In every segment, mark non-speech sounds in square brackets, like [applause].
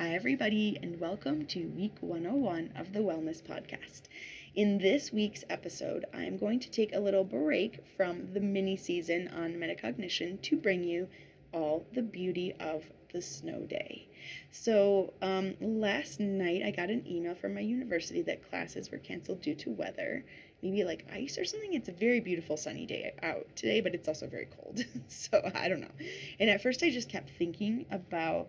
Hi, everybody, and welcome to week 101 of the Wellness Podcast. In this week's episode, I am going to take a little break from the mini season on metacognition to bring you all the beauty of the snow day. So, um, last night I got an email from my university that classes were canceled due to weather. Maybe like ice or something. It's a very beautiful sunny day out today, but it's also very cold. [laughs] so, I don't know. And at first, I just kept thinking about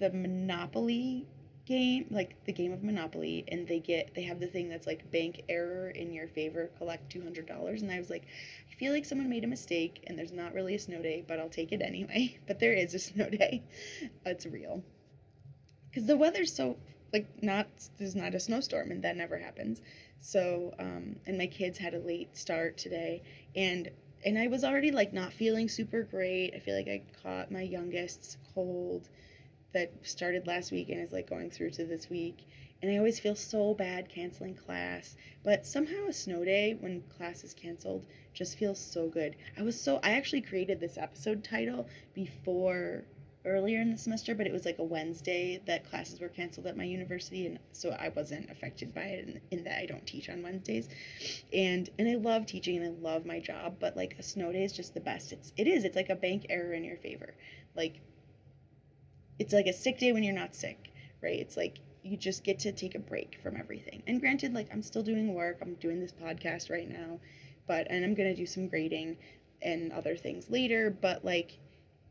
the Monopoly game, like the game of Monopoly, and they get they have the thing that's like bank error in your favor, collect two hundred dollars, and I was like, I feel like someone made a mistake, and there's not really a snow day, but I'll take it anyway. [laughs] But there is a snow day, [laughs] it's real, because the weather's so like not there's not a snowstorm, and that never happens. So um, and my kids had a late start today, and and I was already like not feeling super great. I feel like I caught my youngest's cold that started last week and is like going through to this week. And I always feel so bad canceling class. But somehow a snow day when class is canceled just feels so good. I was so, I actually created this episode title before earlier in the semester, but it was like a Wednesday that classes were canceled at my university, and so I wasn't affected by it in, in, that I don't teach on Wednesdays. And and I love teaching and I love my job, but like a snow day is just the best. It's it is. It's like a bank error in your favor. Like it's like a sick day when you're not sick, right? It's like you just get to take a break from everything. And granted, like I'm still doing work, I'm doing this podcast right now, but and I'm gonna do some grading and other things later, but like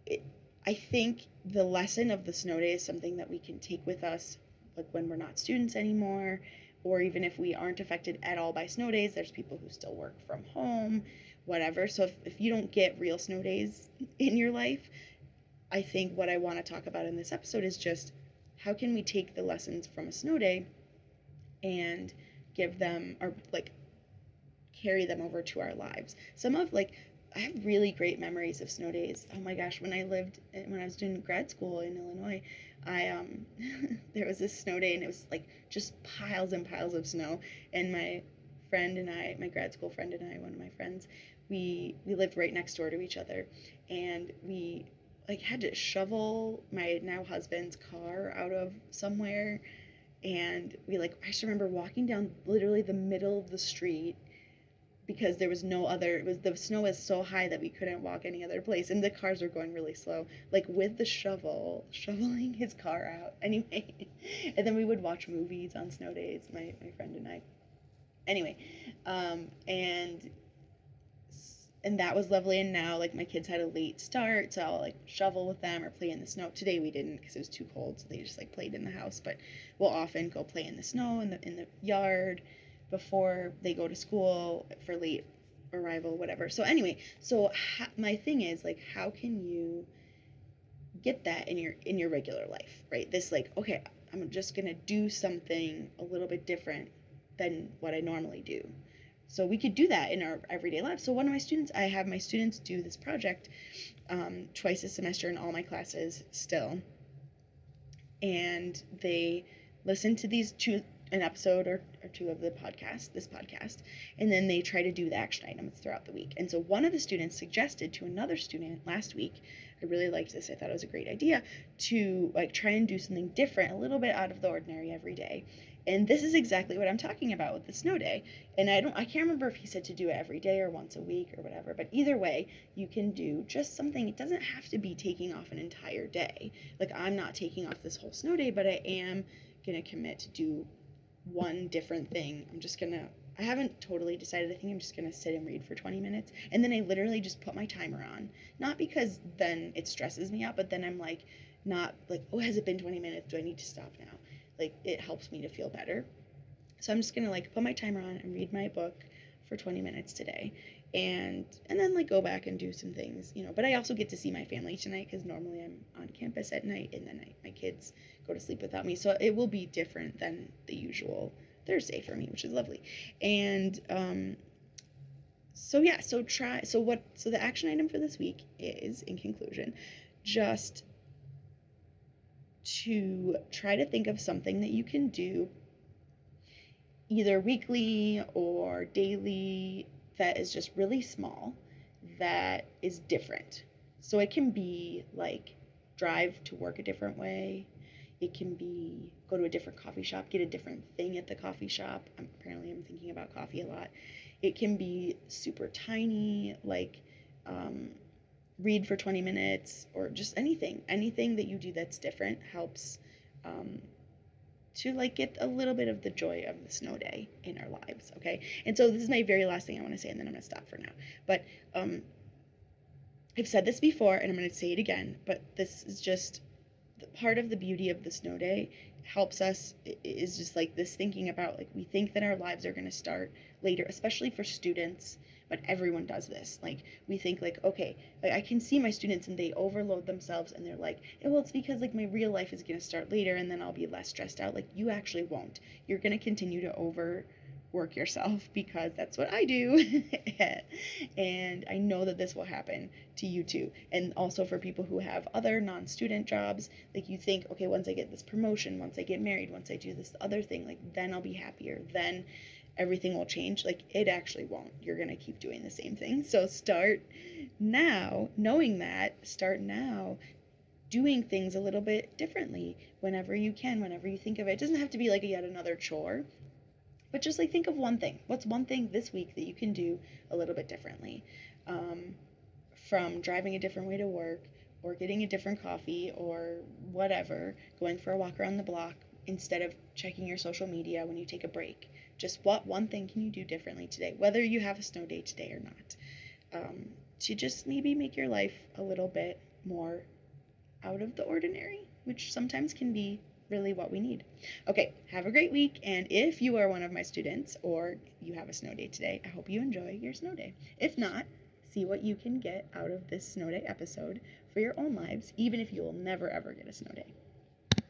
it, I think the lesson of the snow day is something that we can take with us like when we're not students anymore or even if we aren't affected at all by snow days there's people who still work from home whatever so if, if you don't get real snow days [laughs] in your life I think what I want to talk about in this episode is just how can we take the lessons from a snow day and give them or like carry them over to our lives. Some of like I have really great memories of snow days. Oh my gosh, when I lived when I was doing grad school in Illinois, I um [laughs] there was this snow day and it was like just piles and piles of snow and my friend and I, my grad school friend and I, one of my friends, we we lived right next door to each other and we like had to shovel my now husband's car out of somewhere. And we like I just remember walking down literally the middle of the street because there was no other it was the snow was so high that we couldn't walk any other place. And the cars were going really slow like with the shovel shoveling his car out. [laughs] Anyway and then we would watch movies on snow days my, my friend and i. Anyway um, and and that was lovely. And now, like, my kids had a late start, so I'll like shovel with them or play in the snow. Today we didn't because it was too cold, so they just like played in the house. But we'll often go play in the snow in the in the yard before they go to school for late arrival, whatever. So anyway, so ha- my thing is like, how can you get that in your in your regular life, right? This like, okay, I'm just gonna do something a little bit different than what I normally do so we could do that in our everyday life. So one of my students, I have my students do this project um, twice a semester in all my classes still, and they listen to these two an episode or, or two of the podcast, this podcast, and then they try to do the action items throughout the week. And so one of the students suggested to another student last week, I really liked this, I thought it was a great idea, to like try and do something different, a little bit out of the ordinary every day. And this is exactly what I'm talking about with the snow day. And I don't I can't remember if he said to do it every day or once a week or whatever, but either way, you can do just something. It doesn't have to be taking off an entire day. Like I'm not taking off this whole snow day, but I am going to commit to do one different thing. I'm just going to I haven't totally decided. I think I'm just going to sit and read for 20 minutes. And then I literally just put my timer on. Not because then it stresses me out, but then I'm like not like, "Oh, has it been 20 minutes? Do I need to stop now?" Like it helps me to feel better. So I'm just gonna like put my timer on and read my book for 20 minutes today. And and then like go back and do some things you know. But i also get to see my family tonight because normally i'm on campus at night and then I, my kids go to sleep without me. So it will be different than the usual thursday for me which is lovely. And um so yeah so try so what so the action item for this week is in conclusion just to try to think of something that you can do either weekly or daily that is just really small that is different. So it can be like drive to work a different way. It can be go to a different coffee shop, get a different thing at the coffee shop. I'm, apparently, I'm thinking about coffee a lot. It can be super tiny, like um, read for 20 minutes or just anything. Anything that you do that's different helps um, to like get a little bit of the joy of the snow day in our lives. Okay. And so this is my very last thing I want to say, and then I'm going to stop for now. But um, I've said this before, and I'm going to say it again, but this is just part of the beauty of the snow day helps us is just like this thinking about like we think that our lives are going to start later especially for students but everyone does this. Like we think like okay i can see my students and they overload themselves and they're like well it's because like my real life is going to start later and then i'll be less stressed out. Like you actually won't. You're going to continue to over work yourself [laughs] because that's what I do. [laughs] and I know that this will happen to you too. And also for people who have other non student jobs, like you think, okay, once I get this promotion, once I get married, once I do this other thing, like then I'll be happier. Then everything will change. Like it actually won't. You're going to keep doing the same thing. So start now, knowing that, start now doing things a little bit differently whenever you can, whenever you think of it. It doesn't have to be like a yet another chore. But just like think of one thing. What's one thing this week that you can do a little bit differently? Um, from driving a different way to work, or getting a different coffee, or whatever, going for a walk around the block instead of checking your social media when you take a break. Just what one thing can you do differently today, whether you have a snow day today or not, um, to just maybe make your life a little bit more out of the ordinary, which sometimes can be really what we need. Okay, have a great week. And if you are one of my students or you have a snow day today, I hope you enjoy your snow day. If not, see what you can get out of this snow day episode for your own lives, even if you will never ever get a snow day.